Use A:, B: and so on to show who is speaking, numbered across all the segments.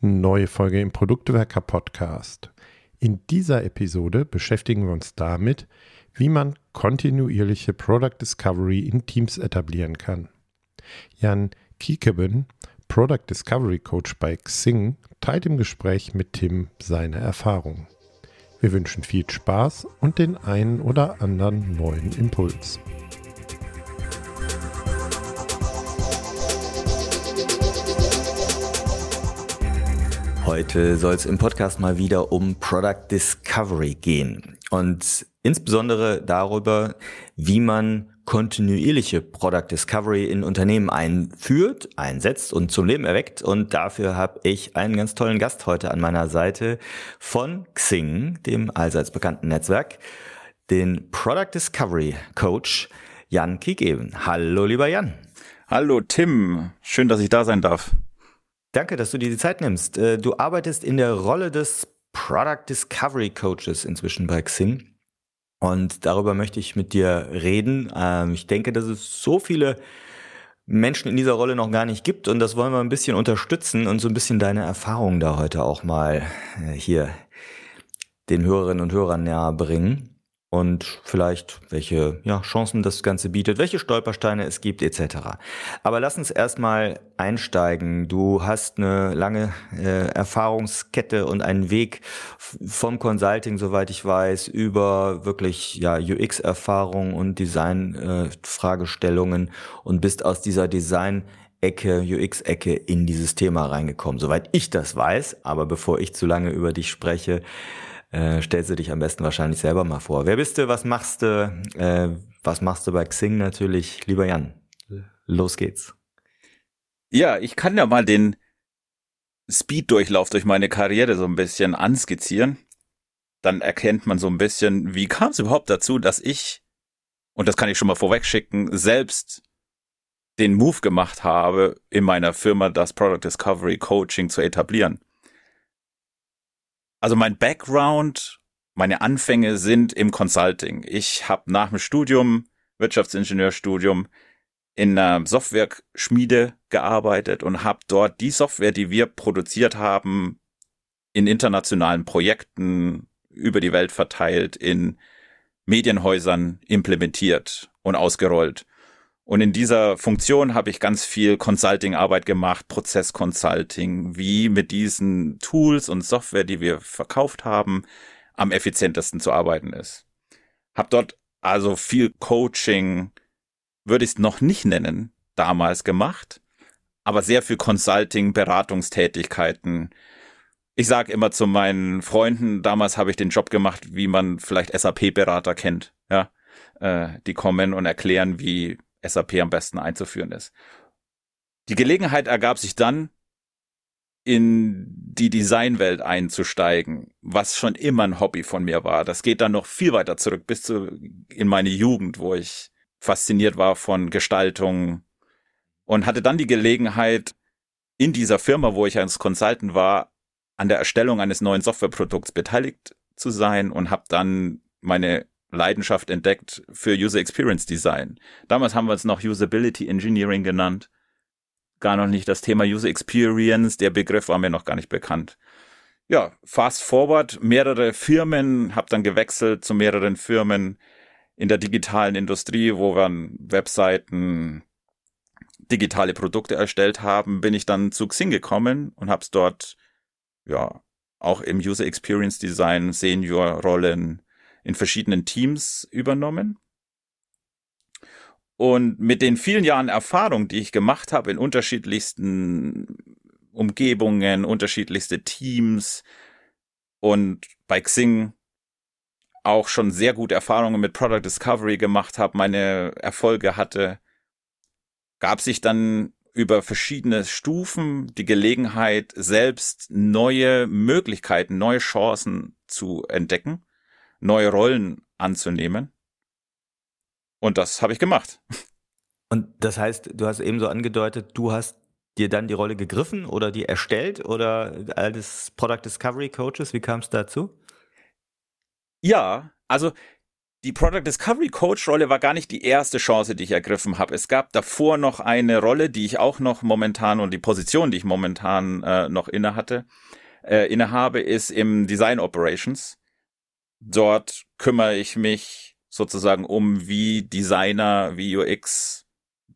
A: neue Folge im Produktwerker Podcast. In dieser Episode beschäftigen wir uns damit, wie man kontinuierliche Product Discovery in Teams etablieren kann. Jan Kiekeben, Product Discovery Coach bei Xing, teilt im Gespräch mit Tim seine Erfahrungen. Wir wünschen viel Spaß und den einen oder anderen neuen Impuls.
B: Heute soll es im Podcast mal wieder um Product Discovery gehen und insbesondere darüber, wie man kontinuierliche Product Discovery in Unternehmen einführt, einsetzt und zum Leben erweckt. Und dafür habe ich einen ganz tollen Gast heute an meiner Seite von Xing, dem allseits bekannten Netzwerk, den Product Discovery Coach Jan Kiekeben. Hallo, lieber Jan.
C: Hallo, Tim. Schön, dass ich da sein darf.
B: Danke, dass du dir die Zeit nimmst. Äh, du arbeitest in der Rolle des Product Discovery Coaches inzwischen bei Xing. Und darüber möchte ich mit dir reden. Ähm, ich denke, dass es so viele Menschen in dieser Rolle noch gar nicht gibt und das wollen wir ein bisschen unterstützen und so ein bisschen deine Erfahrungen da heute auch mal äh, hier den Hörerinnen und Hörern näher bringen und vielleicht welche ja, Chancen das Ganze bietet, welche Stolpersteine es gibt etc. Aber lass uns erstmal einsteigen. Du hast eine lange äh, Erfahrungskette und einen Weg vom Consulting, soweit ich weiß, über wirklich ja, UX-Erfahrung und Design-Fragestellungen äh, und bist aus dieser Design Ecke, UX-Ecke in dieses Thema reingekommen, soweit ich das weiß. Aber bevor ich zu lange über dich spreche, äh, stellst du dich am besten wahrscheinlich selber mal vor. Wer bist du? Was machst du? Äh, was machst du bei Xing natürlich? Lieber Jan, los geht's.
C: Ja, ich kann ja mal den Speed-Durchlauf durch meine Karriere so ein bisschen anskizzieren. Dann erkennt man so ein bisschen, wie kam es überhaupt dazu, dass ich, und das kann ich schon mal vorweg schicken, selbst den Move gemacht habe, in meiner Firma das Product Discovery Coaching zu etablieren. Also mein Background, meine Anfänge sind im Consulting. Ich habe nach dem Studium, Wirtschaftsingenieurstudium, in einer Software-Schmiede gearbeitet und habe dort die Software, die wir produziert haben, in internationalen Projekten über die Welt verteilt, in Medienhäusern implementiert und ausgerollt. Und in dieser Funktion habe ich ganz viel Consulting-Arbeit gemacht, Prozess-Consulting, wie mit diesen Tools und Software, die wir verkauft haben, am effizientesten zu arbeiten ist. Hab dort also viel Coaching, würde ich es noch nicht nennen, damals gemacht, aber sehr viel Consulting, Beratungstätigkeiten. Ich sage immer zu meinen Freunden, damals habe ich den Job gemacht, wie man vielleicht SAP-Berater kennt, ja. Äh, die kommen und erklären, wie SAP am besten einzuführen ist. Die Gelegenheit ergab sich dann, in die Designwelt einzusteigen, was schon immer ein Hobby von mir war. Das geht dann noch viel weiter zurück bis zu in meine Jugend, wo ich fasziniert war von Gestaltung und hatte dann die Gelegenheit, in dieser Firma, wo ich als Consultant war, an der Erstellung eines neuen Softwareprodukts beteiligt zu sein und habe dann meine Leidenschaft entdeckt für User Experience Design. Damals haben wir es noch Usability Engineering genannt. Gar noch nicht das Thema User Experience. Der Begriff war mir noch gar nicht bekannt. Ja, fast forward, mehrere Firmen, habe dann gewechselt zu mehreren Firmen in der digitalen Industrie, wo wir Webseiten, digitale Produkte erstellt haben, bin ich dann zu Xing gekommen und habe es dort ja auch im User Experience Design Senior Rollen in verschiedenen Teams übernommen. Und mit den vielen Jahren Erfahrung, die ich gemacht habe in unterschiedlichsten Umgebungen, unterschiedlichste Teams und bei Xing auch schon sehr gute Erfahrungen mit Product Discovery gemacht habe, meine Erfolge hatte, gab sich dann über verschiedene Stufen die Gelegenheit, selbst neue Möglichkeiten, neue Chancen zu entdecken neue Rollen anzunehmen. Und das habe ich gemacht.
B: Und das heißt, du hast eben so angedeutet, du hast dir dann die Rolle gegriffen oder die erstellt oder als Product Discovery Coaches, wie kam es dazu?
C: Ja, also die Product Discovery Coach Rolle war gar nicht die erste Chance, die ich ergriffen habe. Es gab davor noch eine Rolle, die ich auch noch momentan und die Position, die ich momentan äh, noch inne hatte, äh, innehabe, ist im Design Operations. Dort kümmere ich mich sozusagen um, wie Designer, wie UX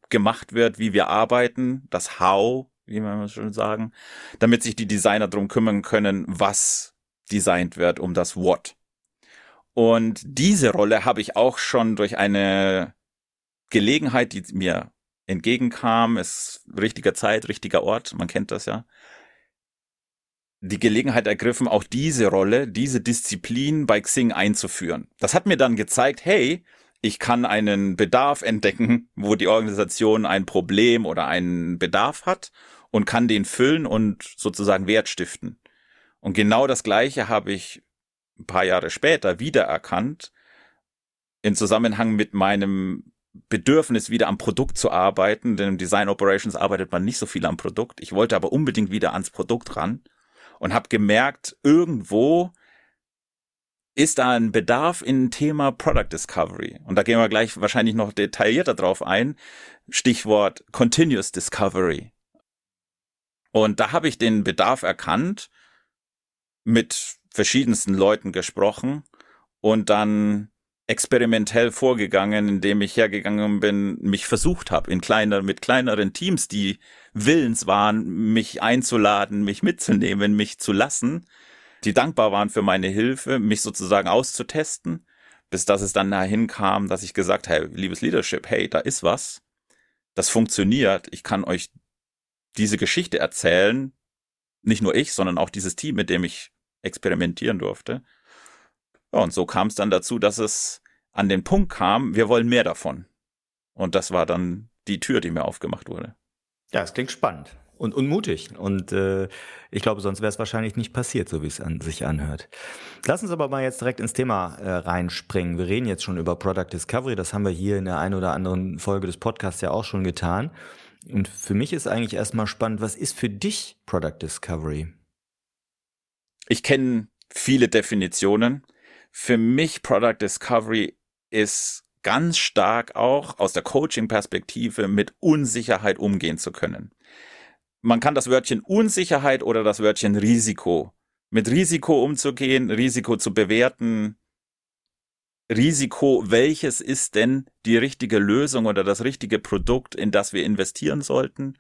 C: gemacht wird, wie wir arbeiten, das How, wie man schon sagen, damit sich die Designer drum kümmern können, was designt wird, um das What. Und diese Rolle habe ich auch schon durch eine Gelegenheit, die mir entgegenkam, ist richtiger Zeit, richtiger Ort, man kennt das ja, die Gelegenheit ergriffen, auch diese Rolle, diese Disziplin bei Xing einzuführen. Das hat mir dann gezeigt, hey, ich kann einen Bedarf entdecken, wo die Organisation ein Problem oder einen Bedarf hat und kann den füllen und sozusagen Wert stiften. Und genau das Gleiche habe ich ein paar Jahre später wiedererkannt, in Zusammenhang mit meinem Bedürfnis, wieder am Produkt zu arbeiten, denn im Design Operations arbeitet man nicht so viel am Produkt. Ich wollte aber unbedingt wieder ans Produkt ran und habe gemerkt, irgendwo ist da ein Bedarf in Thema Product Discovery. Und da gehen wir gleich wahrscheinlich noch detaillierter drauf ein. Stichwort Continuous Discovery. Und da habe ich den Bedarf erkannt mit verschiedensten Leuten gesprochen und dann experimentell vorgegangen, indem ich hergegangen bin, mich versucht habe in kleiner mit kleineren Teams, die willens waren, mich einzuladen, mich mitzunehmen, mich zu lassen, die dankbar waren für meine Hilfe, mich sozusagen auszutesten, bis dass es dann dahin kam, dass ich gesagt habe, liebes Leadership, hey, da ist was, das funktioniert, ich kann euch diese Geschichte erzählen, nicht nur ich, sondern auch dieses Team, mit dem ich experimentieren durfte. Ja, und so kam es dann dazu, dass es an den Punkt kam, wir wollen mehr davon. Und das war dann die Tür, die mir aufgemacht wurde.
B: Ja, es klingt spannend und, und mutig. Und äh, ich glaube, sonst wäre es wahrscheinlich nicht passiert, so wie es an, sich anhört. Lass uns aber mal jetzt direkt ins Thema äh, reinspringen. Wir reden jetzt schon über Product Discovery. Das haben wir hier in der einen oder anderen Folge des Podcasts ja auch schon getan. Und für mich ist eigentlich erstmal spannend, was ist für dich Product Discovery?
C: ich kenne viele Definitionen. Für mich Product Discovery ist ganz stark auch aus der Coaching-Perspektive mit Unsicherheit umgehen zu können. Man kann das Wörtchen Unsicherheit oder das Wörtchen Risiko mit Risiko umzugehen, Risiko zu bewerten, Risiko, welches ist denn die richtige Lösung oder das richtige Produkt, in das wir investieren sollten?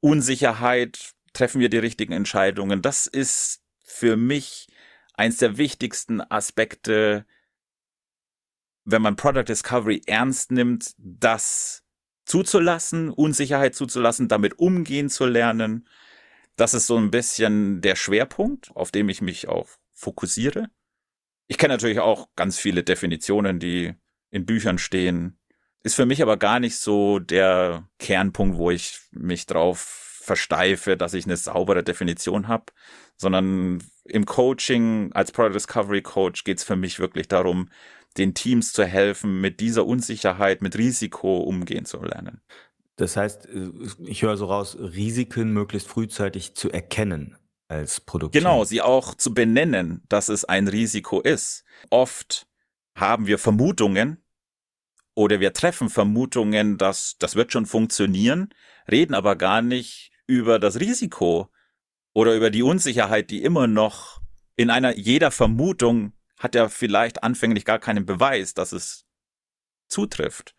C: Unsicherheit, treffen wir die richtigen Entscheidungen? Das ist für mich eins der wichtigsten Aspekte, wenn man Product Discovery ernst nimmt, das zuzulassen, Unsicherheit zuzulassen, damit umgehen zu lernen. Das ist so ein bisschen der Schwerpunkt, auf dem ich mich auch fokussiere. Ich kenne natürlich auch ganz viele Definitionen, die in Büchern stehen. Ist für mich aber gar nicht so der Kernpunkt, wo ich mich drauf versteife, dass ich eine saubere Definition habe, sondern im Coaching als Product Discovery Coach geht es für mich wirklich darum, den Teams zu helfen, mit dieser Unsicherheit, mit Risiko umgehen zu lernen.
B: Das heißt, äh, ich höre so raus, Risiken möglichst frühzeitig zu erkennen als Produkt.
C: Genau, sie auch zu benennen, dass es ein Risiko ist. Oft haben wir Vermutungen oder wir treffen Vermutungen, dass das wird schon funktionieren, reden aber gar nicht über das Risiko oder über die Unsicherheit, die immer noch in einer jeder Vermutung hat ja vielleicht anfänglich gar keinen Beweis, dass es zutrifft.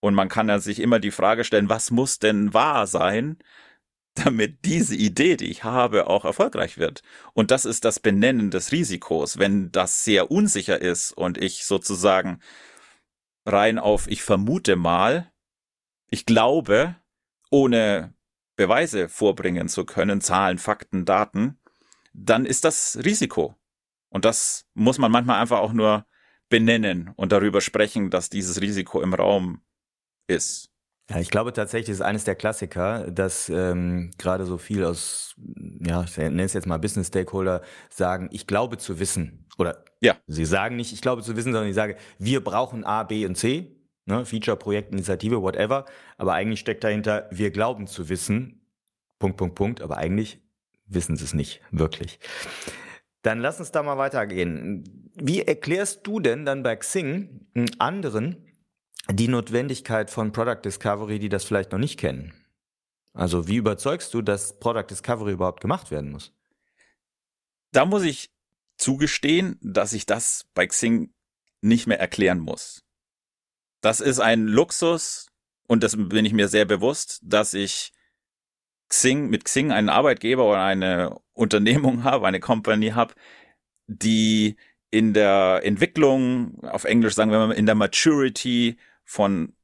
C: Und man kann ja sich immer die Frage stellen, was muss denn wahr sein, damit diese Idee, die ich habe, auch erfolgreich wird. Und das ist das Benennen des Risikos. Wenn das sehr unsicher ist und ich sozusagen rein auf ich vermute mal, ich glaube, ohne Beweise vorbringen zu können, Zahlen, Fakten, Daten, dann ist das Risiko. Und das muss man manchmal einfach auch nur benennen und darüber sprechen, dass dieses Risiko im Raum ist.
B: Ja, ich glaube tatsächlich, ist eines der Klassiker, dass ähm, gerade so viel aus, ja, ich nenne es jetzt mal Business Stakeholder, sagen, ich glaube zu wissen. Oder ja. sie sagen nicht, ich glaube zu wissen, sondern ich sage, wir brauchen A, B und C ne, Feature, Projekt, Initiative, whatever. Aber eigentlich steckt dahinter, wir glauben zu wissen, Punkt, Punkt, Punkt, aber eigentlich wissen sie es nicht, wirklich. Dann lass uns da mal weitergehen. Wie erklärst du denn dann bei Xing anderen die Notwendigkeit von Product Discovery, die das vielleicht noch nicht kennen? Also wie überzeugst du, dass Product Discovery überhaupt gemacht werden muss?
C: Da muss ich zugestehen, dass ich das bei Xing nicht mehr erklären muss. Das ist ein Luxus und das bin ich mir sehr bewusst, dass ich Xing, mit Xing einen Arbeitgeber oder eine Unternehmung habe, eine Company habe, die in der Entwicklung, auf Englisch sagen wir mal, in der Maturity von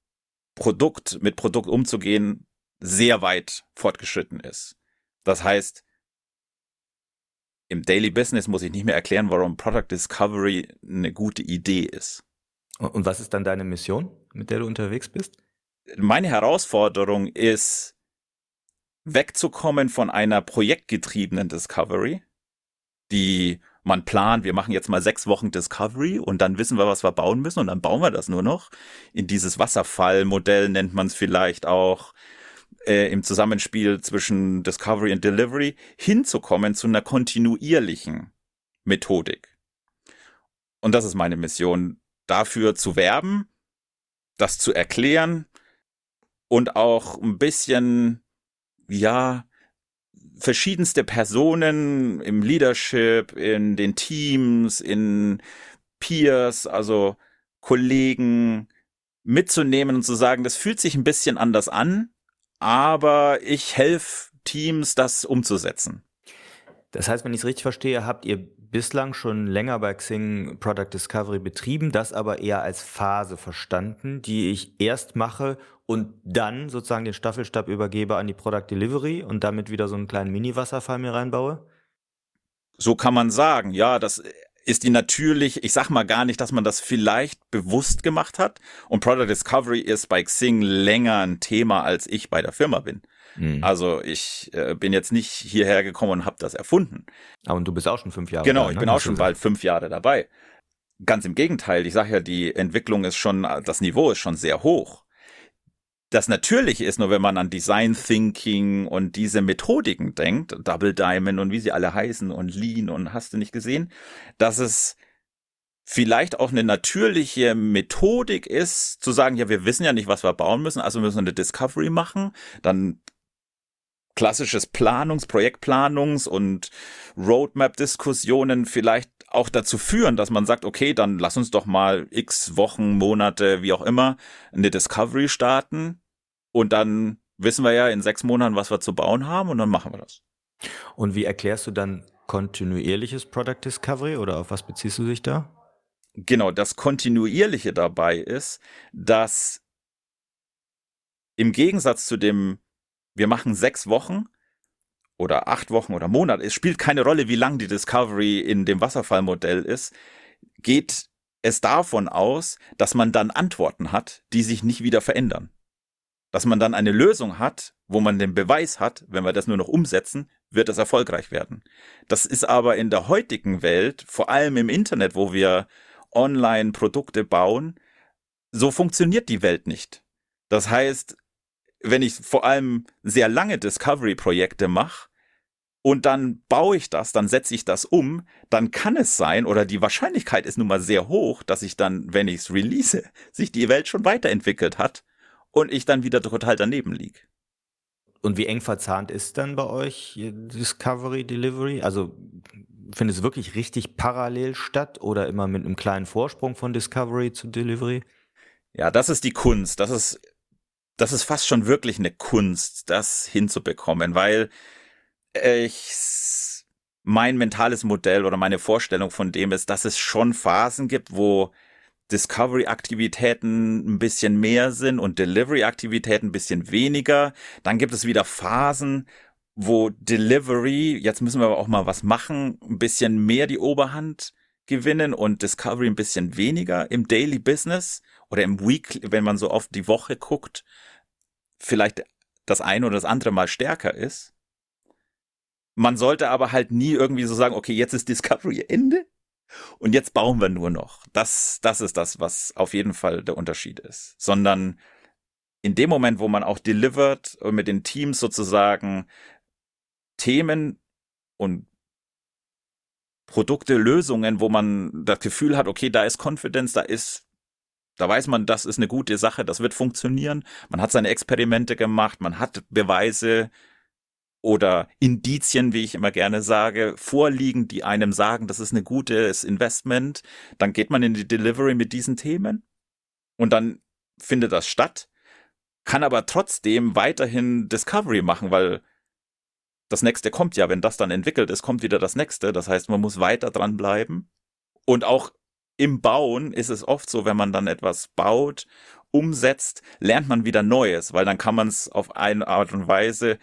C: Produkt, mit Produkt umzugehen, sehr weit fortgeschritten ist. Das heißt, im Daily Business muss ich nicht mehr erklären, warum Product Discovery eine gute Idee ist.
B: Und was ist dann deine Mission, mit der du unterwegs bist?
C: Meine Herausforderung ist, wegzukommen von einer projektgetriebenen Discovery, die man plant, wir machen jetzt mal sechs Wochen Discovery und dann wissen wir, was wir bauen müssen und dann bauen wir das nur noch. In dieses Wasserfallmodell nennt man es vielleicht auch äh, im Zusammenspiel zwischen Discovery und Delivery hinzukommen zu einer kontinuierlichen Methodik. Und das ist meine Mission, dafür zu werben, das zu erklären und auch ein bisschen ja, verschiedenste Personen im Leadership, in den Teams, in Peers, also Kollegen mitzunehmen und zu sagen, das fühlt sich ein bisschen anders an, aber ich helfe Teams, das umzusetzen.
B: Das heißt, wenn ich es richtig verstehe, habt ihr bislang schon länger bei Xing Product Discovery betrieben, das aber eher als Phase verstanden, die ich erst mache, und dann sozusagen den Staffelstab übergebe an die Product Delivery und damit wieder so einen kleinen Mini-Wasserfall mir reinbaue?
C: So kann man sagen, ja, das ist die natürlich, ich sag mal gar nicht, dass man das vielleicht bewusst gemacht hat. Und Product Discovery ist bei Xing länger ein Thema, als ich bei der Firma bin. Mhm. Also ich äh, bin jetzt nicht hierher gekommen und habe das erfunden.
B: Aber und du bist auch schon fünf Jahre
C: Genau, da, ne? ich bin auch schon bald fünf Jahre dabei. Ganz im Gegenteil, ich sage ja, die Entwicklung ist schon, das Niveau ist schon sehr hoch das Natürliche ist nur, wenn man an Design Thinking und diese Methodiken denkt, Double Diamond und wie sie alle heißen und Lean und hast du nicht gesehen, dass es vielleicht auch eine natürliche Methodik ist, zu sagen, ja, wir wissen ja nicht, was wir bauen müssen, also müssen wir eine Discovery machen, dann klassisches Planungs-, Projektplanungs- und Roadmap-Diskussionen vielleicht auch dazu führen, dass man sagt, okay, dann lass uns doch mal x Wochen, Monate, wie auch immer, eine Discovery starten und dann wissen wir ja in sechs Monaten, was wir zu bauen haben und dann machen wir das.
B: Und wie erklärst du dann kontinuierliches Product Discovery oder auf was beziehst du dich da?
C: Genau, das Kontinuierliche dabei ist, dass im Gegensatz zu dem, wir machen sechs Wochen, oder acht Wochen oder Monate, es spielt keine Rolle, wie lang die Discovery in dem Wasserfallmodell ist, geht es davon aus, dass man dann Antworten hat, die sich nicht wieder verändern. Dass man dann eine Lösung hat, wo man den Beweis hat, wenn wir das nur noch umsetzen, wird es erfolgreich werden. Das ist aber in der heutigen Welt, vor allem im Internet, wo wir online Produkte bauen, so funktioniert die Welt nicht. Das heißt, wenn ich vor allem sehr lange Discovery-Projekte mache und dann baue ich das, dann setze ich das um, dann kann es sein, oder die Wahrscheinlichkeit ist nun mal sehr hoch, dass ich dann, wenn ich es release, sich die Welt schon weiterentwickelt hat und ich dann wieder total daneben liege.
B: Und wie eng verzahnt ist dann bei euch Discovery, Delivery? Also findet es wirklich richtig parallel statt oder immer mit einem kleinen Vorsprung von Discovery zu Delivery?
C: Ja, das ist die Kunst. Das ist das ist fast schon wirklich eine Kunst, das hinzubekommen, weil ich mein mentales Modell oder meine Vorstellung von dem ist, dass es schon Phasen gibt, wo Discovery-Aktivitäten ein bisschen mehr sind und Delivery-Aktivitäten ein bisschen weniger. Dann gibt es wieder Phasen, wo Delivery, jetzt müssen wir aber auch mal was machen, ein bisschen mehr die Oberhand gewinnen und Discovery ein bisschen weniger im Daily Business oder im Weekly, wenn man so oft die Woche guckt, vielleicht das eine oder das andere mal stärker ist. Man sollte aber halt nie irgendwie so sagen, okay, jetzt ist Discovery Ende und jetzt bauen wir nur noch. Das, das ist das, was auf jeden Fall der Unterschied ist. Sondern in dem Moment, wo man auch delivered und mit den Teams sozusagen Themen und Produkte, Lösungen, wo man das Gefühl hat, okay, da ist Confidence, da ist, da weiß man, das ist eine gute Sache, das wird funktionieren. Man hat seine Experimente gemacht, man hat Beweise oder Indizien, wie ich immer gerne sage, vorliegen, die einem sagen, das ist ein gutes Investment. Dann geht man in die Delivery mit diesen Themen und dann findet das statt, kann aber trotzdem weiterhin Discovery machen, weil das nächste kommt ja, wenn das dann entwickelt ist, kommt wieder das nächste. Das heißt, man muss weiter dranbleiben. Und auch im Bauen ist es oft so, wenn man dann etwas baut, umsetzt, lernt man wieder Neues, weil dann kann man es auf eine Art und Weise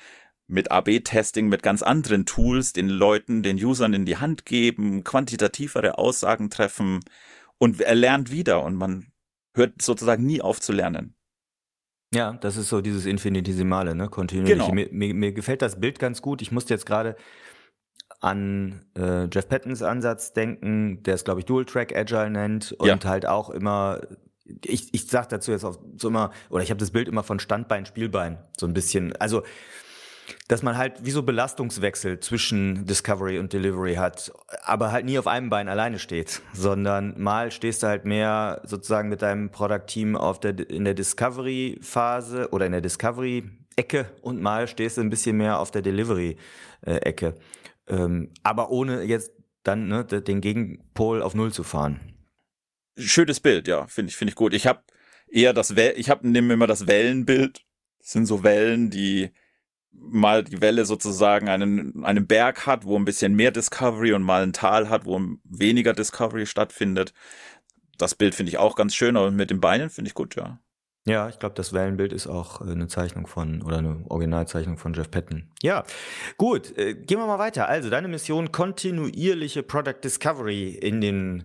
C: mit AB-Testing, mit ganz anderen Tools den Leuten, den Usern in die Hand geben, quantitativere Aussagen treffen und er lernt wieder und man hört sozusagen nie auf zu lernen.
B: Ja, das ist so dieses Infinitesimale, ne? Kontinuierliche.
C: Genau.
B: Mir, mir, mir gefällt das Bild ganz gut. Ich musste jetzt gerade an äh, Jeff Pattons Ansatz denken, der es, glaube ich, Dual Track Agile nennt und
C: Ja.
B: halt auch immer, ich, ich sag dazu jetzt auch so immer, oder ich habe das Bild immer von Standbein, Spielbein, so ein bisschen. Also dass man halt wie so Belastungswechsel zwischen Discovery und Delivery hat, aber halt nie auf einem Bein alleine steht, sondern mal stehst du halt mehr sozusagen mit deinem Product Team auf der in der Discovery Phase oder in der Discovery Ecke und mal stehst du ein bisschen mehr auf der Delivery äh, Ecke, ähm, aber ohne jetzt dann ne, den Gegenpol auf Null zu fahren.
C: Schönes Bild, ja, finde ich, finde ich gut. Ich habe eher das, Wel ich habe nehme immer das Wellenbild. Das sind so Wellen, die mal die Welle sozusagen einen, einen Berg hat, wo ein bisschen mehr Discovery und mal ein Tal hat, wo weniger Discovery stattfindet. Das Bild finde ich auch ganz schön, aber mit den Beinen finde ich gut, ja.
B: Ja, ich glaube, das Wellenbild ist auch äh, eine Zeichnung von oder eine Originalzeichnung von Jeff Patton. Ja, gut, äh, gehen wir mal weiter. Also deine Mission kontinuierliche Product Discovery in den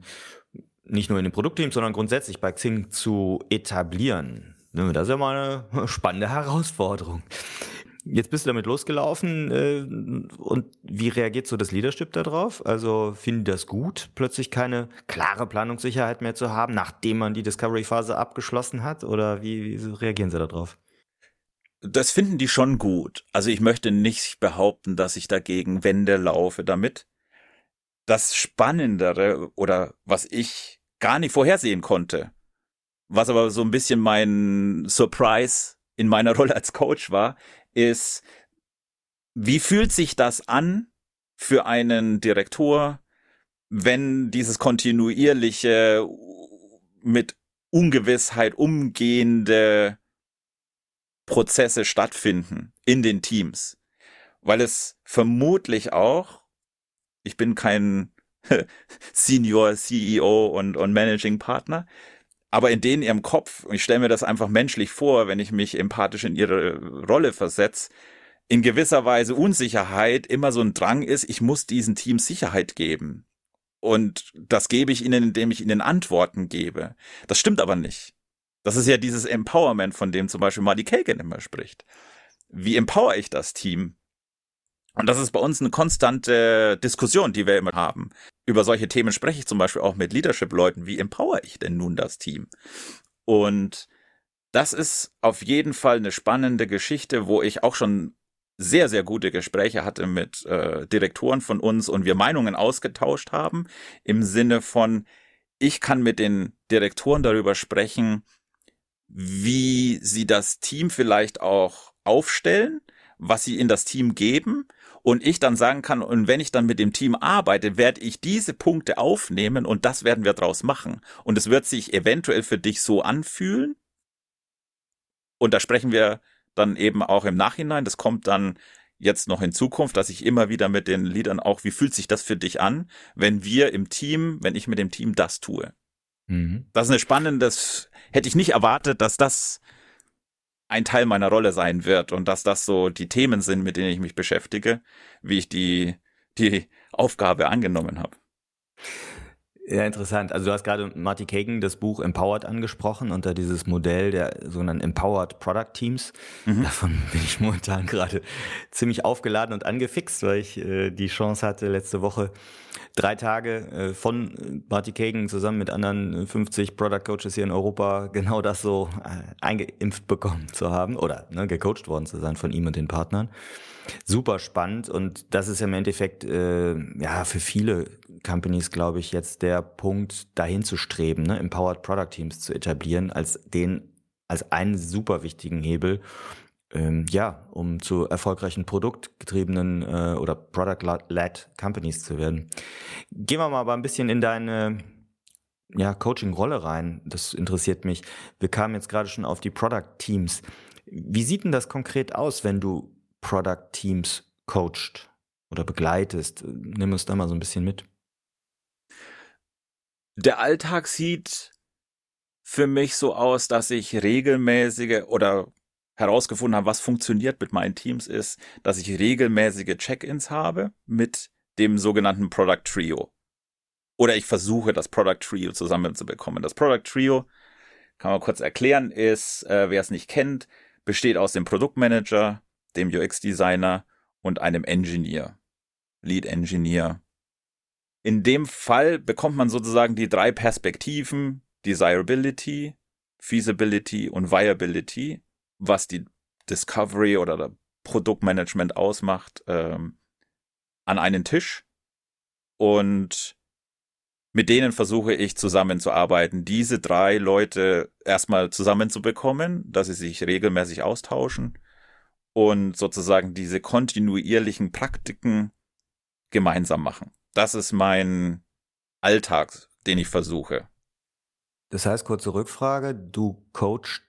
B: nicht nur in den Produktteams, sondern grundsätzlich bei Xing zu etablieren. Das ist ja mal eine spannende Herausforderung. Jetzt bist du damit losgelaufen äh, und wie reagiert so das Leadership darauf? Also finden das gut, plötzlich keine klare Planungssicherheit mehr zu haben, nachdem man die Discovery-Phase abgeschlossen hat? Oder wie, wie reagieren sie darauf?
C: Das finden die schon gut. Also ich möchte nicht behaupten, dass ich dagegen Wände laufe damit. Das Spannendere oder was ich gar nicht vorhersehen konnte, was aber so ein bisschen mein Surprise in meiner Rolle als Coach war, ist, wie fühlt sich das an für einen Direktor, wenn dieses kontinuierliche mit Ungewissheit umgehende Prozesse stattfinden in den Teams, weil es vermutlich auch, ich bin kein Senior CEO und, und Managing Partner, aber in denen ihrem Kopf, ich stelle mir das einfach menschlich vor, wenn ich mich empathisch in ihre Rolle versetze, in gewisser Weise Unsicherheit immer so ein Drang ist, ich muss diesen Teams Sicherheit geben. Und das gebe ich ihnen, indem ich ihnen Antworten gebe. Das stimmt aber nicht. Das ist ja dieses Empowerment, von dem zum Beispiel Marty Kagan immer spricht. Wie empower ich das Team? Und das ist bei uns eine konstante Diskussion, die wir immer haben. Über solche Themen spreche ich zum Beispiel auch mit Leadership-Leuten. Wie empower ich denn nun das Team? Und das ist auf jeden Fall eine spannende Geschichte, wo ich auch schon sehr, sehr gute Gespräche hatte mit äh, Direktoren von uns und wir Meinungen ausgetauscht haben im Sinne von, ich kann mit den Direktoren darüber sprechen, wie sie das Team vielleicht auch aufstellen, was sie in das Team geben und ich dann sagen kann, und wenn ich dann mit dem Team arbeite, werde ich diese Punkte aufnehmen und das werden wir draus machen. Und es wird sich eventuell für dich so anfühlen. Und da sprechen wir dann eben auch im Nachhinein. Das kommt dann jetzt noch in Zukunft, dass ich immer wieder mit den Liedern auch, wie fühlt sich das für dich an, wenn wir im Team, wenn ich mit dem Team das tue.
B: Mhm.
C: Das ist eine spannende, das hätte ich nicht erwartet, dass das ein Teil meiner Rolle sein wird und dass das so die Themen sind, mit denen ich mich beschäftige, wie ich die, die Aufgabe angenommen habe.
B: Ja, interessant. Also du hast gerade Marty Kagan das Buch Empowered angesprochen da dieses Modell der sogenannten Empowered Product Teams.
C: Mhm.
B: Davon bin ich momentan gerade ziemlich aufgeladen und angefixt, weil ich äh, die Chance hatte, letzte Woche drei Tage äh, von Marty Kagan zusammen mit anderen 50 Product Coaches hier in Europa genau das so äh, eingeimpft bekommen zu haben oder ne, gecoacht worden zu sein von ihm und den Partnern. Super spannend und das ist im Endeffekt äh, ja für viele Companies, glaube ich, jetzt der Punkt, dahin zu streben, ne? Empowered Product Teams zu etablieren, als den, als einen super wichtigen Hebel, ähm, ja, um zu erfolgreichen produktgetriebenen äh, oder Product-led Companies zu werden. Gehen wir mal aber ein bisschen in deine ja, Coaching-Rolle rein. Das interessiert mich. Wir kamen jetzt gerade schon auf die Product-Teams. Wie sieht denn das konkret aus, wenn du Product-Teams coacht oder begleitest? Nimm uns da mal so ein bisschen mit.
C: Der Alltag sieht für mich so aus, dass ich regelmäßige oder herausgefunden habe, was funktioniert mit meinen Teams, ist, dass ich regelmäßige Check-ins habe mit dem sogenannten Product Trio. Oder ich versuche, das Product Trio zusammenzubekommen. Das Product Trio, kann man kurz erklären, ist, äh, wer es nicht kennt, besteht aus dem Produktmanager, dem UX-Designer und einem Engineer, Lead Engineer. In dem Fall bekommt man sozusagen die drei Perspektiven Desirability, Feasibility und Viability was die Discovery oder Produktmanagement ausmacht, ähm, an einen Tisch und mit denen versuche ich zusammenzuarbeiten, diese drei Leute erstmal zusammenzubekommen, dass sie sich regelmäßig austauschen und sozusagen diese kontinuierlichen Praktiken gemeinsam machen. Das ist mein Alltag, den ich versuche.
B: Das heißt, kurze Rückfrage, du coachst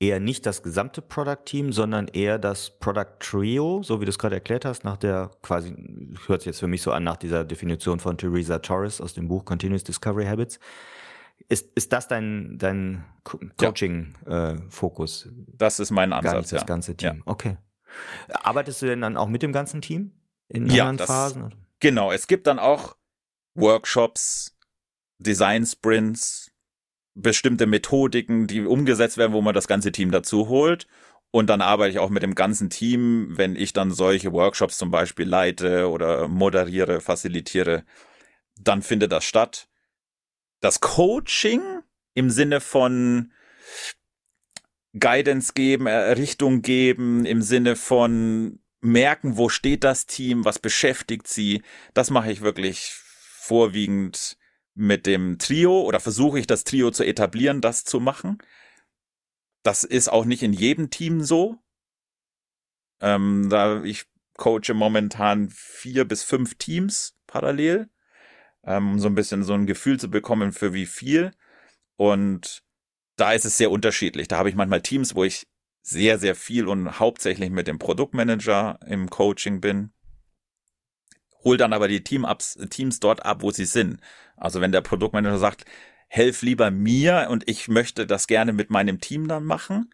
B: eher nicht das gesamte Product Team, sondern eher das Product Trio, so wie du es gerade erklärt hast, nach der quasi, hört sich jetzt für mich so an, nach dieser Definition von Theresa Torres aus dem Buch Continuous Discovery Habits. Ist, ist das dein, dein Coaching-Fokus?
C: Ja. Äh, das ist mein Ansatz, Gar nicht
B: das ganze Team. Ja. Okay. Arbeitest du denn dann auch mit dem ganzen Team in
C: ja,
B: anderen
C: das,
B: Phasen?
C: Genau, es gibt dann auch Workshops, Design Sprints, bestimmte Methodiken, die umgesetzt werden, wo man das ganze Team dazu holt. Und dann arbeite ich auch mit dem ganzen Team, wenn ich dann solche Workshops zum Beispiel leite oder moderiere, facilitiere, dann findet das statt. Das Coaching im Sinne von Guidance geben, Richtung geben, im Sinne von merken, wo steht das Team, was beschäftigt sie, das mache ich wirklich vorwiegend mit dem Trio oder versuche ich das Trio zu etablieren, das zu machen. Das ist auch nicht in jedem Team so. Ähm, da ich coache momentan vier bis fünf Teams parallel, ähm, um so ein bisschen so ein Gefühl zu bekommen für wie viel. Und da ist es sehr unterschiedlich. Da habe ich manchmal Teams, wo ich sehr, sehr viel und hauptsächlich mit dem Produktmanager im Coaching bin hol dann aber die Team Teams dort ab, wo sie sind. Also wenn der Produktmanager sagt, helf lieber mir und ich möchte das gerne mit meinem Team dann machen,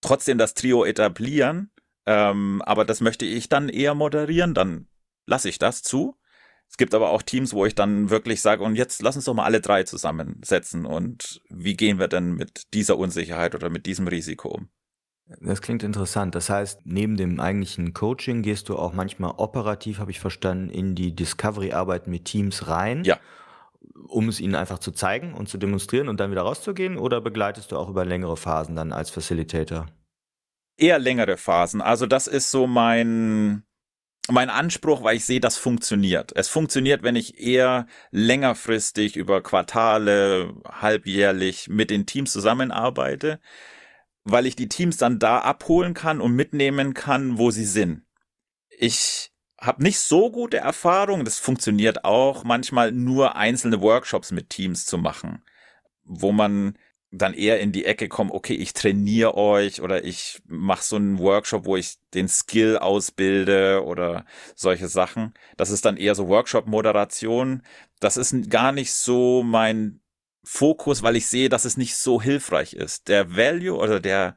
C: trotzdem das Trio etablieren, ähm, aber das möchte ich dann eher moderieren, dann lasse ich das zu. Es gibt aber auch Teams, wo ich dann wirklich sage, und jetzt lass uns doch mal alle drei zusammensetzen und wie gehen wir denn mit dieser Unsicherheit oder mit diesem Risiko um?
B: Das klingt interessant. Das heißt, neben dem eigentlichen Coaching gehst du auch manchmal operativ, habe ich verstanden, in die Discovery-Arbeit mit Teams rein.
C: Ja.
B: Um es ihnen einfach zu zeigen und zu demonstrieren und dann wieder rauszugehen? Oder begleitest du auch über längere Phasen dann als Facilitator?
C: Eher längere Phasen. Also das ist so mein, mein Anspruch, weil ich sehe, das funktioniert. Es funktioniert, wenn ich eher längerfristig über Quartale, halbjährlich mit den Teams zusammenarbeite weil ich die Teams dann da abholen kann und mitnehmen kann, wo sie sind. Ich habe nicht so gute Erfahrungen, das funktioniert auch, manchmal nur einzelne Workshops mit Teams zu machen, wo man dann eher in die Ecke kommt, okay, ich trainiere euch oder ich mache so einen Workshop, wo ich den Skill ausbilde oder solche Sachen. Das ist dann eher so Workshop-Moderation. Das ist gar nicht so mein Fokus, weil ich sehe, dass es nicht so hilfreich ist. Der Value oder der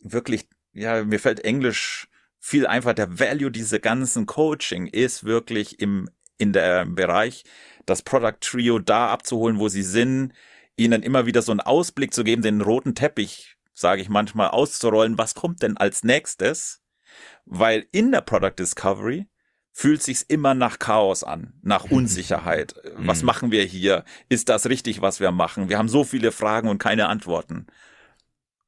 C: wirklich, ja, mir fällt Englisch viel einfach, der Value dieser ganzen Coaching ist wirklich im, in der Bereich, das Product Trio da abzuholen, wo sie sind, ihnen immer wieder so einen Ausblick zu geben, den roten Teppich, sage ich manchmal, auszurollen, was kommt denn als nächstes? Weil in der Product Discovery fühlt sich's immer nach Chaos an, nach Unsicherheit. Was mhm. machen wir hier? Ist das richtig, was wir machen? Wir haben so viele Fragen und keine Antworten.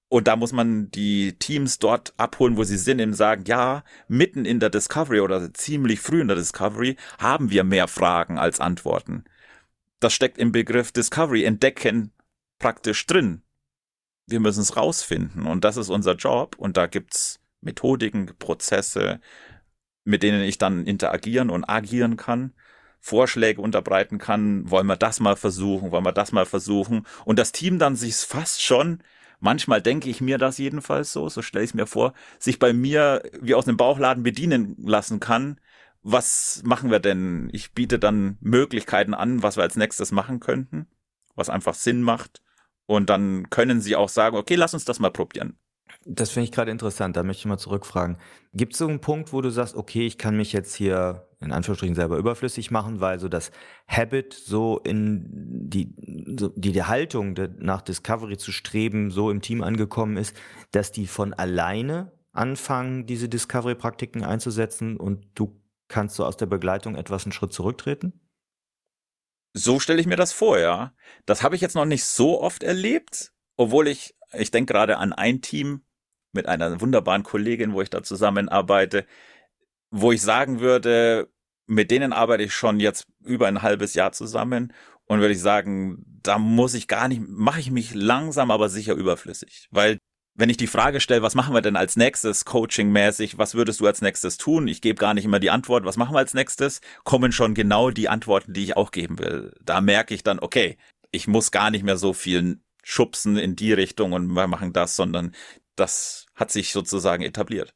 C: Und da muss man die Teams dort abholen, wo sie sind, und sagen, ja, mitten in der Discovery oder ziemlich früh in der Discovery haben wir mehr Fragen als Antworten. Das steckt im Begriff Discovery, entdecken praktisch drin. Wir müssen es rausfinden und das ist unser Job und da gibt's Methodiken, Prozesse, mit denen ich dann interagieren und agieren kann. Vorschläge unterbreiten kann, wollen wir das mal versuchen, wollen wir das mal versuchen und das Team dann sich fast schon manchmal denke ich mir das jedenfalls so, so stelle ich es mir vor, sich bei mir wie aus einem Bauchladen bedienen lassen kann. Was machen wir denn? Ich biete dann Möglichkeiten an, was wir als nächstes machen könnten, was einfach Sinn macht. Und dann können sie auch sagen, okay, lass uns das mal probieren.
B: Das finde ich gerade interessant, da möchte ich mal zurückfragen. Gibt es so einen Punkt, wo du sagst, okay, ich kann mich jetzt hier in Anführungsstrichen selber überflüssig machen, weil so das Habit so in die, so die, die Haltung nach Discovery zu streben so im Team angekommen ist, dass die von alleine anfangen, diese Discovery-Praktiken einzusetzen und du kannst so aus der Begleitung etwas einen Schritt zurücktreten?
C: So stelle ich mir das vor, ja. Das habe ich jetzt noch nicht so oft erlebt, obwohl ich, ich denke gerade an ein Team, mit einer wunderbaren Kollegin, wo ich da zusammenarbeite, wo ich sagen würde, mit denen arbeite ich schon jetzt über ein halbes Jahr zusammen und würde ich sagen, da muss ich gar nicht, mache ich mich langsam, aber sicher überflüssig, weil wenn ich die Frage stelle, was machen wir denn als nächstes coachingmäßig, was würdest du als nächstes tun? Ich gebe gar nicht immer die Antwort, was machen wir als nächstes, kommen schon genau die Antworten, die ich auch geben will. Da merke ich dann, okay, ich muss gar nicht mehr so viel schubsen in die Richtung und wir machen das, sondern das hat sich sozusagen etabliert.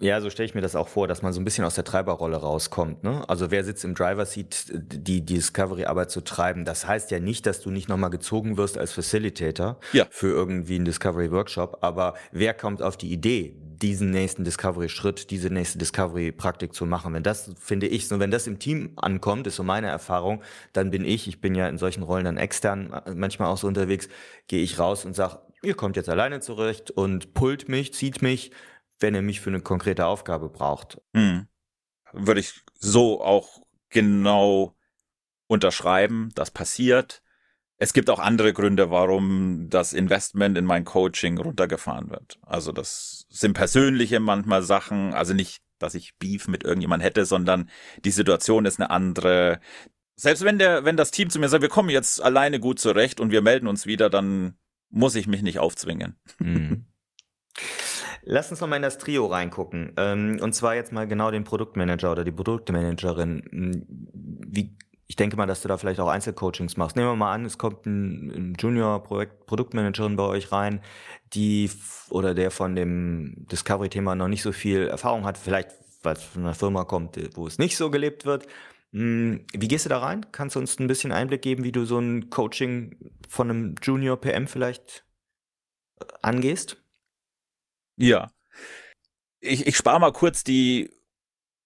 B: Ja, so stelle ich mir das auch vor, dass man so ein bisschen aus der Treiberrolle rauskommt. Ne? Also wer sitzt im Driver Seat, die, die Discovery-Arbeit zu treiben? Das heißt ja nicht, dass du nicht nochmal gezogen wirst als Facilitator ja. für irgendwie einen Discovery-Workshop, aber wer kommt auf die Idee, diesen nächsten Discovery-Schritt, diese nächste Discovery-Praktik zu machen? Wenn das, finde ich, so wenn das im Team ankommt, ist so meine Erfahrung, dann bin ich, ich bin ja in solchen Rollen dann extern manchmal auch so unterwegs, gehe ich raus und sage, ihr kommt jetzt alleine zurecht und pullt mich, zieht mich, wenn ihr mich für eine konkrete Aufgabe braucht.
C: Hm. Würde ich so auch genau unterschreiben, das passiert. Es gibt auch andere Gründe, warum das Investment in mein Coaching runtergefahren wird. Also das sind persönliche manchmal Sachen, also nicht, dass ich Beef mit irgendjemand hätte, sondern die Situation ist eine andere. Selbst wenn der, wenn das Team zu mir sagt, wir kommen jetzt alleine gut zurecht und wir melden uns wieder, dann muss ich mich nicht aufzwingen. Mhm.
B: Lass uns noch mal in das Trio reingucken. Ähm, und zwar jetzt mal genau den Produktmanager oder die Produktmanagerin. Hm, wie, ich denke mal, dass du da vielleicht auch Einzelcoachings machst. Nehmen wir mal an, es kommt ein, Junior-Produktmanagerin bei euch rein, die oder der von dem Discovery-Thema noch nicht so viel Erfahrung hat, vielleicht weil es von einer Firma kommt, wo es nicht so gelebt wird. Hm, wie gehst du da rein? Kannst du uns ein bisschen Einblick geben, wie du so ein Coaching von einem Junior PM vielleicht äh, angehst?
C: Ja. Ich, ich spare mal kurz die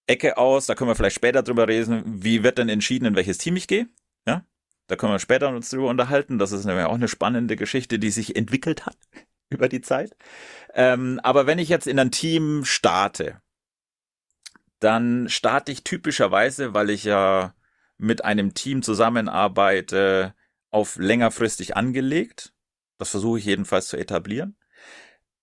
C: Ecke aus, da können wir vielleicht später drüber reden, wie wird denn entschieden, in welches Team ich gehe. Ja, da können wir später uns drüber unterhalten. Das ist nämlich auch eine spannende Geschichte, die sich entwickelt hat über die Zeit. Ähm, aber wenn ich jetzt in ein Team starte, dann starte ich typischerweise, weil ich ja mit einem Team zusammenarbeite, auf längerfristig angelegt. Das versuche ich jedenfalls zu etablieren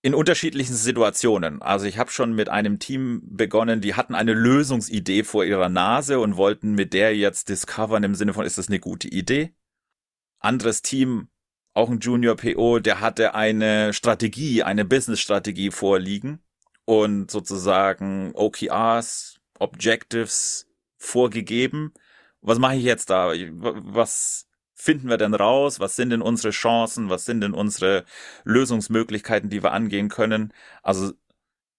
C: in unterschiedlichen Situationen. Also ich habe schon mit einem Team begonnen, die hatten eine Lösungsidee vor ihrer Nase und wollten mit der jetzt discovern im Sinne von, ist das eine gute Idee? Anderes Team, auch ein Junior PO, der hatte eine Strategie, eine Business-Strategie vorliegen und sozusagen OKRs, Objectives vorgegeben. Was mache ich jetzt da? Was finden wir denn raus? Was sind denn unsere Chancen? Was sind denn unsere Lösungsmöglichkeiten, die wir angehen können? Also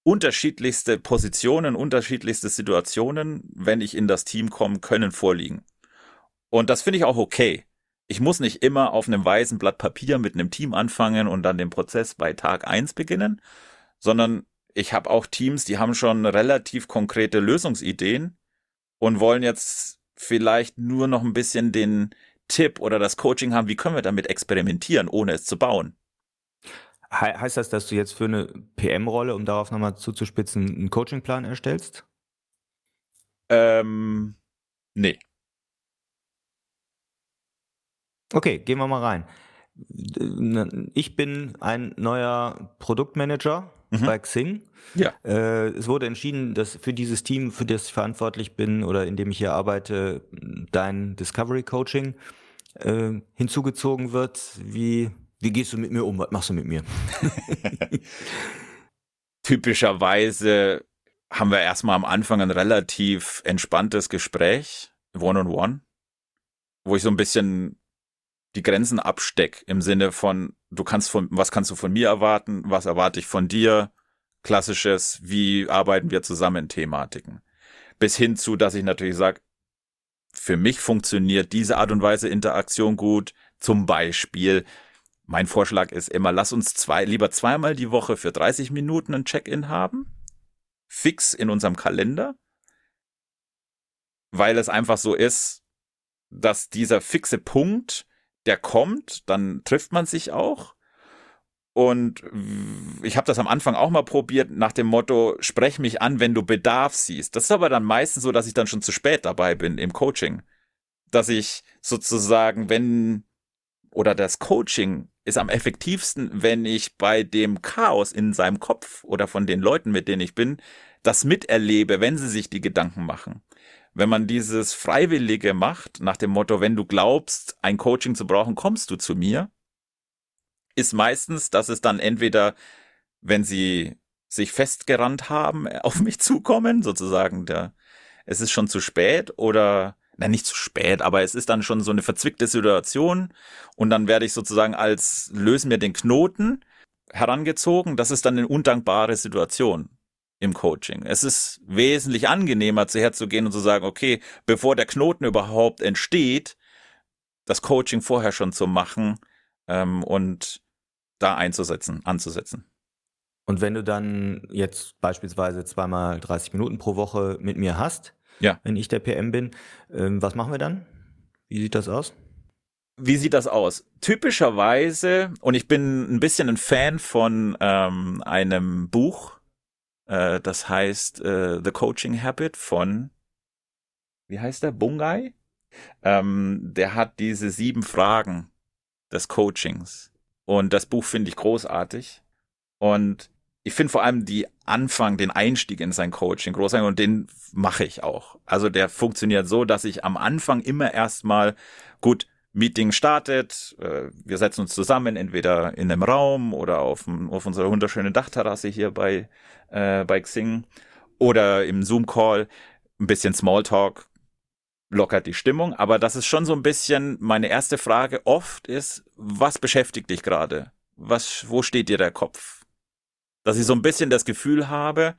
C: unterschiedlichste Positionen, unterschiedlichste Situationen, wenn ich in das Team komme, können vorliegen. Und das finde ich auch okay. Ich muss nicht immer auf einem weißen Blatt Papier mit einem Team anfangen und dann den Prozess bei Tag eins beginnen, sondern ich habe auch Teams, die haben schon relativ konkrete Lösungsideen und wollen jetzt vielleicht nur noch ein bisschen den, Tipp oder das Coaching haben, wie können wir damit experimentieren, ohne es zu bauen.
B: He heißt das, dass du jetzt für eine PM-Rolle, um darauf nochmal zuzuspitzen, einen Coachingplan erstellst?
C: Ähm, nee.
B: Okay, gehen wir mal rein. Ich bin ein neuer Produktmanager mhm. bei Xing.
C: Ja.
B: Äh, es wurde entschieden, dass für dieses Team, für das ich verantwortlich bin oder in dem ich hier arbeite, dein Discovery Coaching äh, hinzugezogen wird. Wie, wie gehst du mit mir um? Was machst du mit mir?
C: Typischerweise haben wir erstmal am Anfang ein relativ entspanntes Gespräch, one-on-one, -on -one, wo ich so ein bisschen die Grenzen absteck im Sinne von, du kannst von, was kannst du von mir erwarten, was erwarte ich von dir, klassisches, wie arbeiten wir zusammen Thematiken. Bis hin zu, dass ich natürlich sage, für mich funktioniert diese Art und Weise Interaktion gut. Zum Beispiel, mein Vorschlag ist immer, lass uns zwei, lieber zweimal die Woche für 30 Minuten ein Check-in haben. Fix in unserem Kalender. Weil es einfach so ist, dass dieser fixe Punkt der kommt, dann trifft man sich auch. Und ich habe das am Anfang auch mal probiert nach dem Motto, sprech mich an, wenn du Bedarf siehst. Das ist aber dann meistens so, dass ich dann schon zu spät dabei bin im Coaching. Dass ich sozusagen, wenn, oder das Coaching ist am effektivsten, wenn ich bei dem Chaos in seinem Kopf oder von den Leuten, mit denen ich bin, das miterlebe, wenn sie sich die Gedanken machen wenn man dieses Freiwillige macht, nach dem Motto, wenn du glaubst, ein Coaching zu brauchen, kommst du zu mir, ist meistens, dass es dann entweder, wenn sie sich festgerannt haben, auf mich zukommen, sozusagen, der, es ist schon zu spät oder, na, nicht zu spät, aber es ist dann schon so eine verzwickte Situation und dann werde ich sozusagen als lösen mir den Knoten herangezogen. Das ist dann eine undankbare Situation im Coaching. Es ist wesentlich angenehmer, zu herzugehen und zu sagen, okay, bevor der Knoten überhaupt entsteht, das Coaching vorher schon zu machen ähm, und da einzusetzen, anzusetzen.
B: Und wenn du dann jetzt beispielsweise zweimal 30 Minuten pro Woche mit mir hast,
C: ja.
B: wenn ich der PM bin, ähm, was machen wir dann? Wie sieht das aus?
C: Wie sieht das aus? Typischerweise, und ich bin ein bisschen ein Fan von ähm, einem Buch, äh, das heißt äh, The Coaching Habit von, wie heißt der, Bungai? Ähm, der hat diese sieben Fragen des Coachings. Und das Buch finde ich großartig. Und ich finde vor allem die Anfang, den Einstieg in sein Coaching großartig und den mache ich auch. Also der funktioniert so, dass ich am Anfang immer erstmal, gut, Meeting startet, äh, wir setzen uns zusammen, entweder in einem Raum oder auf, auf unserer wunderschönen Dachterrasse hier bei, äh, bei Xing oder im Zoom-Call, ein bisschen Smalltalk, lockert die Stimmung, aber das ist schon so ein bisschen meine erste Frage oft ist, was beschäftigt dich gerade? Was, wo steht dir der Kopf? Dass ich so ein bisschen das Gefühl habe,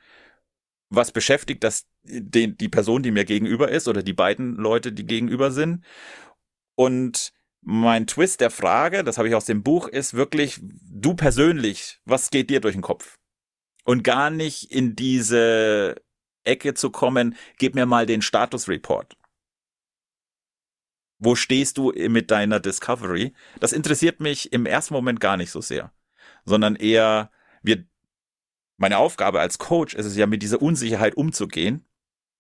C: was beschäftigt das den, die Person, die mir gegenüber ist oder die beiden Leute, die gegenüber sind und mein Twist der Frage, das habe ich aus dem Buch, ist wirklich, du persönlich, was geht dir durch den Kopf? Und gar nicht in diese Ecke zu kommen, gib mir mal den Status Report. Wo stehst du mit deiner Discovery? Das interessiert mich im ersten Moment gar nicht so sehr, sondern eher, wir, meine Aufgabe als Coach ist es ja, mit dieser Unsicherheit umzugehen.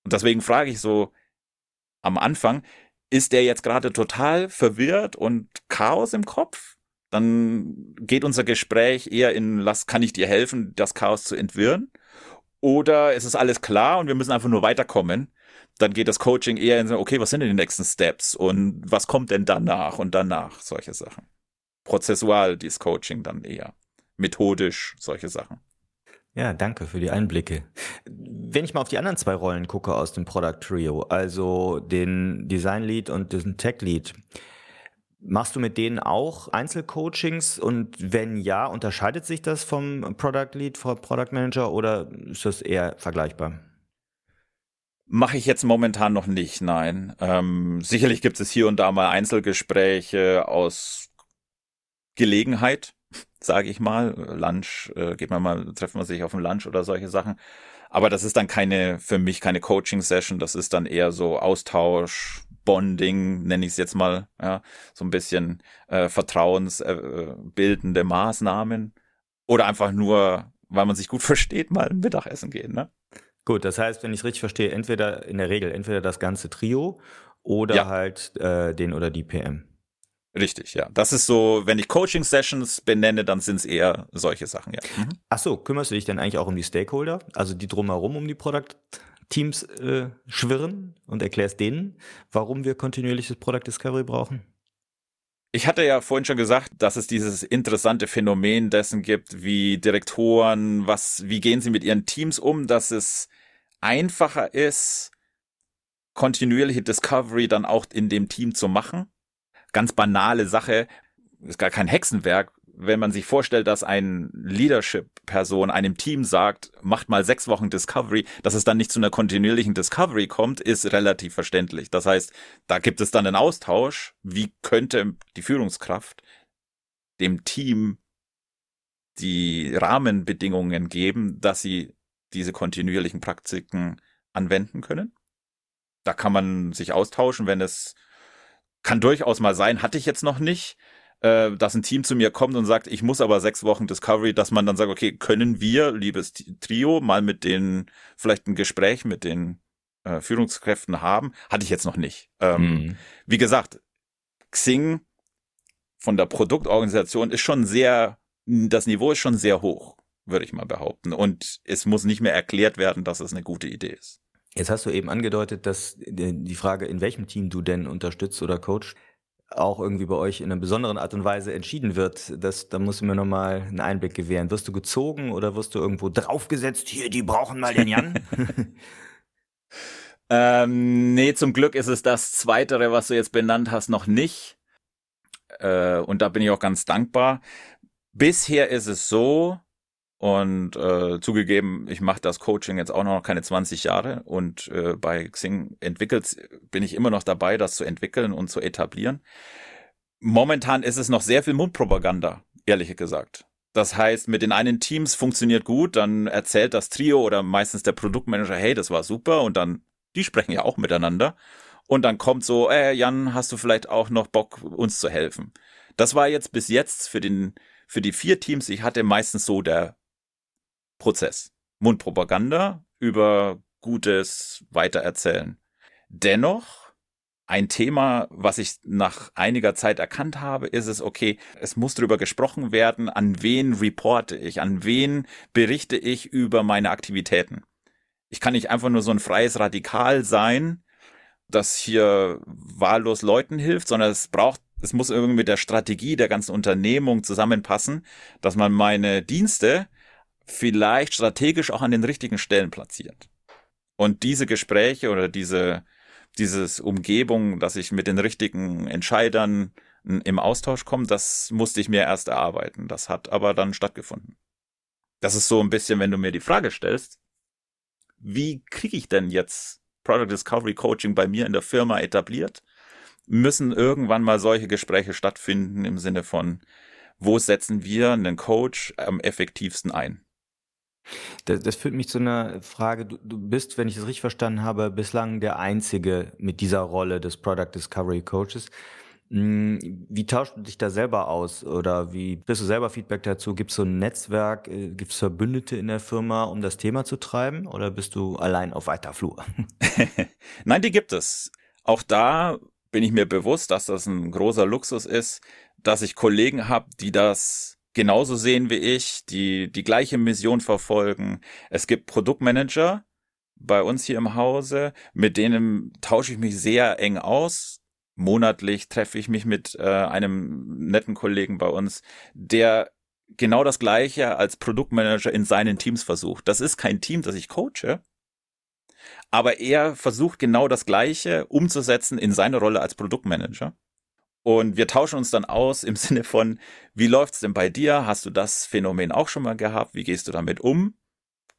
C: Und deswegen frage ich so am Anfang, ist der jetzt gerade total verwirrt und Chaos im Kopf? Dann geht unser Gespräch eher in, lass, kann ich dir helfen, das Chaos zu entwirren? Oder ist es alles klar und wir müssen einfach nur weiterkommen? Dann geht das Coaching eher in, okay, was sind denn die nächsten Steps und was kommt denn danach und danach? Solche Sachen. Prozessual, dieses Coaching dann eher. Methodisch, solche Sachen.
B: Ja, danke für die Einblicke. Wenn ich mal auf die anderen zwei Rollen gucke aus dem Product Trio, also den Design Lead und den Tech Lead, machst du mit denen auch Einzelcoachings und wenn ja, unterscheidet sich das vom Product Lead, vom Product Manager oder ist das eher vergleichbar?
C: Mache ich jetzt momentan noch nicht, nein. Ähm, sicherlich gibt es hier und da mal Einzelgespräche aus Gelegenheit, sage ich mal. Lunch, äh, geht man mal, treffen wir sich auf dem Lunch oder solche Sachen. Aber das ist dann keine, für mich keine Coaching-Session, das ist dann eher so Austausch, Bonding, nenne ich es jetzt mal, ja, so ein bisschen äh, vertrauensbildende äh, Maßnahmen. Oder einfach nur, weil man sich gut versteht, mal ein Mittagessen gehen, ne?
B: Gut, das heißt, wenn ich es richtig verstehe, entweder in der Regel entweder das ganze Trio oder ja. halt äh, den oder die PM.
C: Richtig, ja. Das ist so, wenn ich Coaching-Sessions benenne, dann sind es eher solche Sachen, ja. Mhm.
B: Ach so, kümmerst du dich dann eigentlich auch um die Stakeholder, also die drumherum um die Product Teams äh, schwirren und erklärst denen, warum wir kontinuierliches Product Discovery brauchen?
C: Ich hatte ja vorhin schon gesagt, dass es dieses interessante Phänomen dessen gibt, wie Direktoren, was, wie gehen sie mit ihren Teams um, dass es einfacher ist, kontinuierliche Discovery dann auch in dem Team zu machen. Ganz banale Sache, ist gar kein Hexenwerk, wenn man sich vorstellt, dass ein Leadership-Person einem Team sagt, macht mal sechs Wochen Discovery, dass es dann nicht zu einer kontinuierlichen Discovery kommt, ist relativ verständlich. Das heißt, da gibt es dann einen Austausch. Wie könnte die Führungskraft dem Team die Rahmenbedingungen geben, dass sie diese kontinuierlichen Praktiken anwenden können? Da kann man sich austauschen, wenn es kann durchaus mal sein, hatte ich jetzt noch nicht, äh, dass ein Team zu mir kommt und sagt, ich muss aber sechs Wochen Discovery, dass man dann sagt, okay, können wir, liebes Trio, mal mit den, vielleicht ein Gespräch mit den äh, Führungskräften haben? Hatte ich jetzt noch nicht. Ähm, mhm. Wie gesagt, Xing von der Produktorganisation ist schon sehr, das Niveau ist schon sehr hoch, würde ich mal behaupten. Und es muss nicht mehr erklärt werden, dass es eine gute Idee ist.
B: Jetzt hast du eben angedeutet, dass die Frage, in welchem Team du denn unterstützt oder coachst, auch irgendwie bei euch in einer besonderen Art und Weise entschieden wird, das, da musst du mir nochmal einen Einblick gewähren. Wirst du gezogen oder wirst du irgendwo draufgesetzt? Hier, die brauchen mal den Jan.
C: ähm, nee, zum Glück ist es das Zweitere, was du jetzt benannt hast, noch nicht. Äh, und da bin ich auch ganz dankbar. Bisher ist es so, und äh, zugegeben, ich mache das Coaching jetzt auch noch keine 20 Jahre und äh, bei Xing entwickelt bin ich immer noch dabei, das zu entwickeln und zu etablieren. Momentan ist es noch sehr viel Mundpropaganda, ehrlich gesagt. Das heißt, mit den einen Teams funktioniert gut, dann erzählt das Trio oder meistens der Produktmanager, hey, das war super und dann, die sprechen ja auch miteinander. Und dann kommt so, äh, Jan, hast du vielleicht auch noch Bock, uns zu helfen? Das war jetzt bis jetzt für den, für die vier Teams, ich hatte meistens so der Prozess. Mundpropaganda über gutes Weitererzählen. Dennoch ein Thema, was ich nach einiger Zeit erkannt habe, ist es, okay, es muss darüber gesprochen werden, an wen reporte ich, an wen berichte ich über meine Aktivitäten. Ich kann nicht einfach nur so ein freies Radikal sein, das hier wahllos Leuten hilft, sondern es braucht, es muss irgendwie mit der Strategie der ganzen Unternehmung zusammenpassen, dass man meine Dienste vielleicht strategisch auch an den richtigen Stellen platziert. Und diese Gespräche oder diese, dieses Umgebung, dass ich mit den richtigen Entscheidern im Austausch komme, das musste ich mir erst erarbeiten. Das hat aber dann stattgefunden. Das ist so ein bisschen, wenn du mir die Frage stellst, wie kriege ich denn jetzt Product Discovery Coaching bei mir in der Firma etabliert? Müssen irgendwann mal solche Gespräche stattfinden im Sinne von, wo setzen wir einen Coach am effektivsten ein?
B: Das, das führt mich zu einer Frage. Du, du bist, wenn ich es richtig verstanden habe, bislang der Einzige mit dieser Rolle des Product Discovery Coaches. Hm, wie tauschst du dich da selber aus oder wie bist du selber Feedback dazu? Gibt es so ein Netzwerk, äh, gibt es Verbündete in der Firma, um das Thema zu treiben oder bist du allein auf weiter Flur?
C: Nein, die gibt es. Auch da bin ich mir bewusst, dass das ein großer Luxus ist, dass ich Kollegen habe, die das genauso sehen wie ich, die die gleiche Mission verfolgen. Es gibt Produktmanager bei uns hier im Hause, mit denen tausche ich mich sehr eng aus. Monatlich treffe ich mich mit äh, einem netten Kollegen bei uns, der genau das Gleiche als Produktmanager in seinen Teams versucht. Das ist kein Team, das ich coache, aber er versucht genau das Gleiche umzusetzen in seine Rolle als Produktmanager. Und wir tauschen uns dann aus im Sinne von, wie läuft's denn bei dir? Hast du das Phänomen auch schon mal gehabt? Wie gehst du damit um?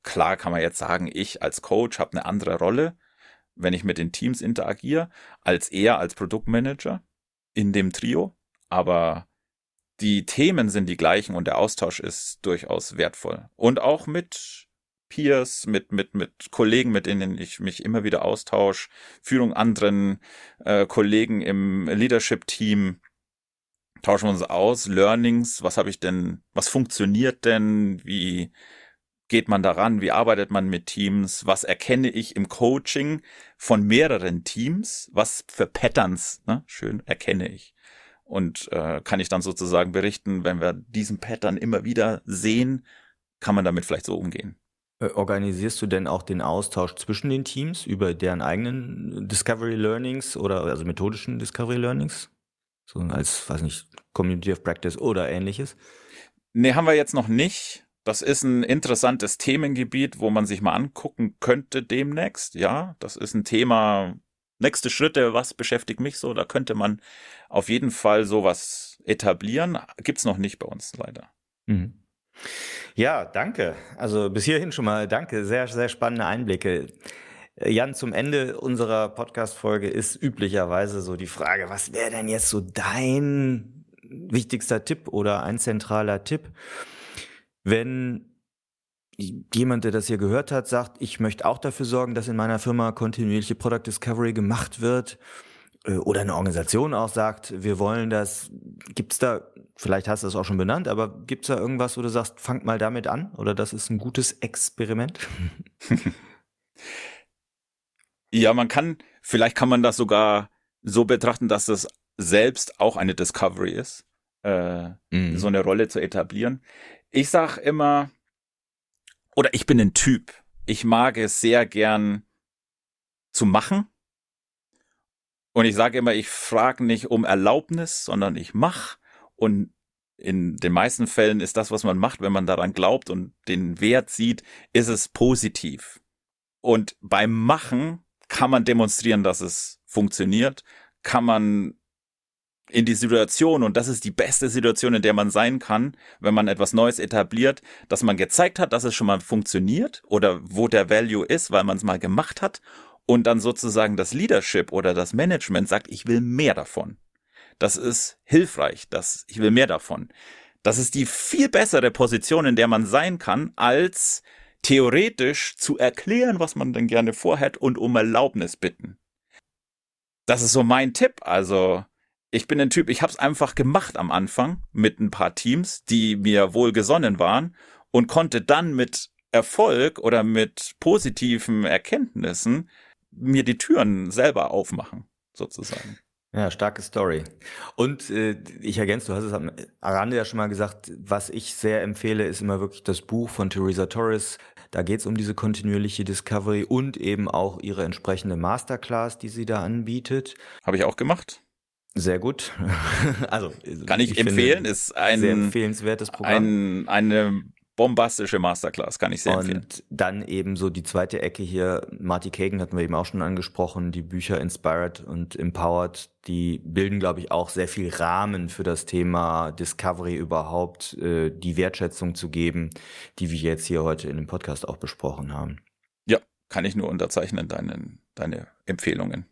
C: Klar kann man jetzt sagen, ich als Coach habe eine andere Rolle, wenn ich mit den Teams interagiere, als er als Produktmanager in dem Trio. Aber die Themen sind die gleichen und der Austausch ist durchaus wertvoll. Und auch mit Peers, mit, mit, mit Kollegen, mit denen ich mich immer wieder austausche, Führung anderen äh, Kollegen im Leadership-Team, tauschen wir uns aus, Learnings, was habe ich denn, was funktioniert denn, wie geht man daran, wie arbeitet man mit Teams, was erkenne ich im Coaching von mehreren Teams, was für Patterns, ne, schön, erkenne ich. und äh, kann ich dann sozusagen berichten, wenn wir diesen Pattern immer wieder sehen, kann man damit vielleicht so umgehen.
B: Äh, organisierst du denn auch den Austausch zwischen den Teams über deren eigenen Discovery Learnings oder also methodischen Discovery Learnings? So als, weiß nicht, Community of Practice oder ähnliches?
C: Nee, haben wir jetzt noch nicht. Das ist ein interessantes Themengebiet, wo man sich mal angucken könnte demnächst. Ja, das ist ein Thema. Nächste Schritte, was beschäftigt mich so? Da könnte man auf jeden Fall sowas etablieren. Gibt's noch nicht bei uns leider. Mhm.
B: Ja, danke. Also bis hierhin schon mal danke. Sehr, sehr spannende Einblicke. Jan, zum Ende unserer Podcast-Folge ist üblicherweise so die Frage, was wäre denn jetzt so dein wichtigster Tipp oder ein zentraler Tipp, wenn jemand, der das hier gehört hat, sagt, ich möchte auch dafür sorgen, dass in meiner Firma kontinuierliche Product Discovery gemacht wird, äh, oder eine Organisation auch sagt, wir wollen das, gibt's da, vielleicht hast du es auch schon benannt, aber gibt's da irgendwas, wo du sagst, fangt mal damit an oder das ist ein gutes Experiment?
C: ja, man kann, vielleicht kann man das sogar so betrachten, dass das selbst auch eine Discovery ist, äh, mhm. so eine Rolle zu etablieren. Ich sag immer, oder ich bin ein Typ, ich mag es sehr gern zu machen und ich sage immer, ich frage nicht um Erlaubnis, sondern ich mach. Und in den meisten Fällen ist das, was man macht, wenn man daran glaubt und den Wert sieht, ist es positiv. Und beim Machen kann man demonstrieren, dass es funktioniert, kann man in die Situation, und das ist die beste Situation, in der man sein kann, wenn man etwas Neues etabliert, dass man gezeigt hat, dass es schon mal funktioniert oder wo der Value ist, weil man es mal gemacht hat und dann sozusagen das Leadership oder das Management sagt, ich will mehr davon. Das ist hilfreich, das, ich will mehr davon. Das ist die viel bessere Position, in der man sein kann, als theoretisch zu erklären, was man denn gerne vorhat und um Erlaubnis bitten. Das ist so mein Tipp. Also, ich bin ein Typ, ich habe es einfach gemacht am Anfang mit ein paar Teams, die mir wohlgesonnen waren und konnte dann mit Erfolg oder mit positiven Erkenntnissen mir die Türen selber aufmachen, sozusagen.
B: Ja, starke Story. Und äh, ich ergänze, du hast es am Rande ja schon mal gesagt, was ich sehr empfehle, ist immer wirklich das Buch von Theresa Torres. Da geht es um diese kontinuierliche Discovery und eben auch ihre entsprechende Masterclass, die sie da anbietet.
C: Habe ich auch gemacht.
B: Sehr gut.
C: also kann ich, ich empfehlen, ist ein
B: sehr empfehlenswertes
C: Programm. Ein, eine bombastische Masterclass, kann ich sehr empfehlen.
B: Und dann eben so die zweite Ecke hier, Marty Kagan hatten wir eben auch schon angesprochen, die Bücher Inspired und Empowered, die bilden, glaube ich, auch sehr viel Rahmen für das Thema Discovery überhaupt, äh, die Wertschätzung zu geben, die wir jetzt hier heute in dem Podcast auch besprochen haben.
C: Ja, kann ich nur unterzeichnen, deine, deine Empfehlungen.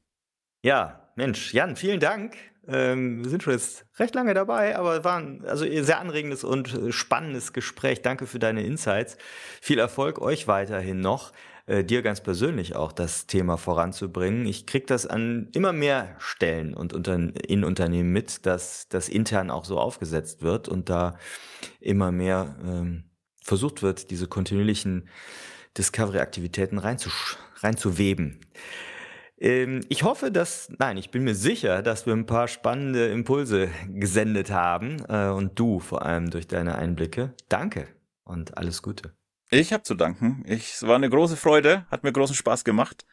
B: Ja, Mensch, Jan, vielen Dank ähm, wir sind schon jetzt recht lange dabei, aber war ein also sehr anregendes und äh, spannendes Gespräch. Danke für deine Insights. Viel Erfolg euch weiterhin noch. Äh, dir ganz persönlich auch das Thema voranzubringen. Ich kriege das an immer mehr Stellen und unter, in Unternehmen mit, dass das intern auch so aufgesetzt wird und da immer mehr ähm, versucht wird, diese kontinuierlichen Discovery-Aktivitäten reinzuweben. Ähm, ich hoffe, dass, nein, ich bin mir sicher, dass wir ein paar spannende Impulse gesendet haben äh, und du vor allem durch deine Einblicke. Danke und alles Gute.
C: Ich habe zu danken. Ich, es war eine große Freude, hat mir großen Spaß gemacht.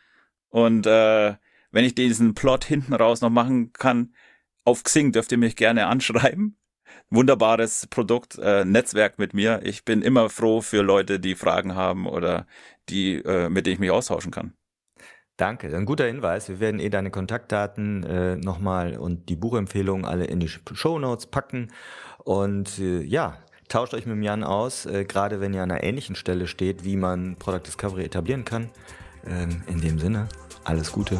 C: Und äh, wenn ich diesen Plot hinten raus noch machen kann, auf Xing dürft ihr mich gerne anschreiben. Wunderbares Produkt, äh, Netzwerk mit mir. Ich bin immer froh für Leute, die Fragen haben oder die, äh, mit denen ich mich austauschen kann.
B: Danke, ein guter Hinweis. Wir werden eh deine Kontaktdaten äh, nochmal und die Buchempfehlungen alle in die Show Notes packen. Und äh, ja, tauscht euch mit Jan aus, äh, gerade wenn ihr an einer ähnlichen Stelle steht, wie man Product Discovery etablieren kann. Ähm, in dem Sinne, alles Gute.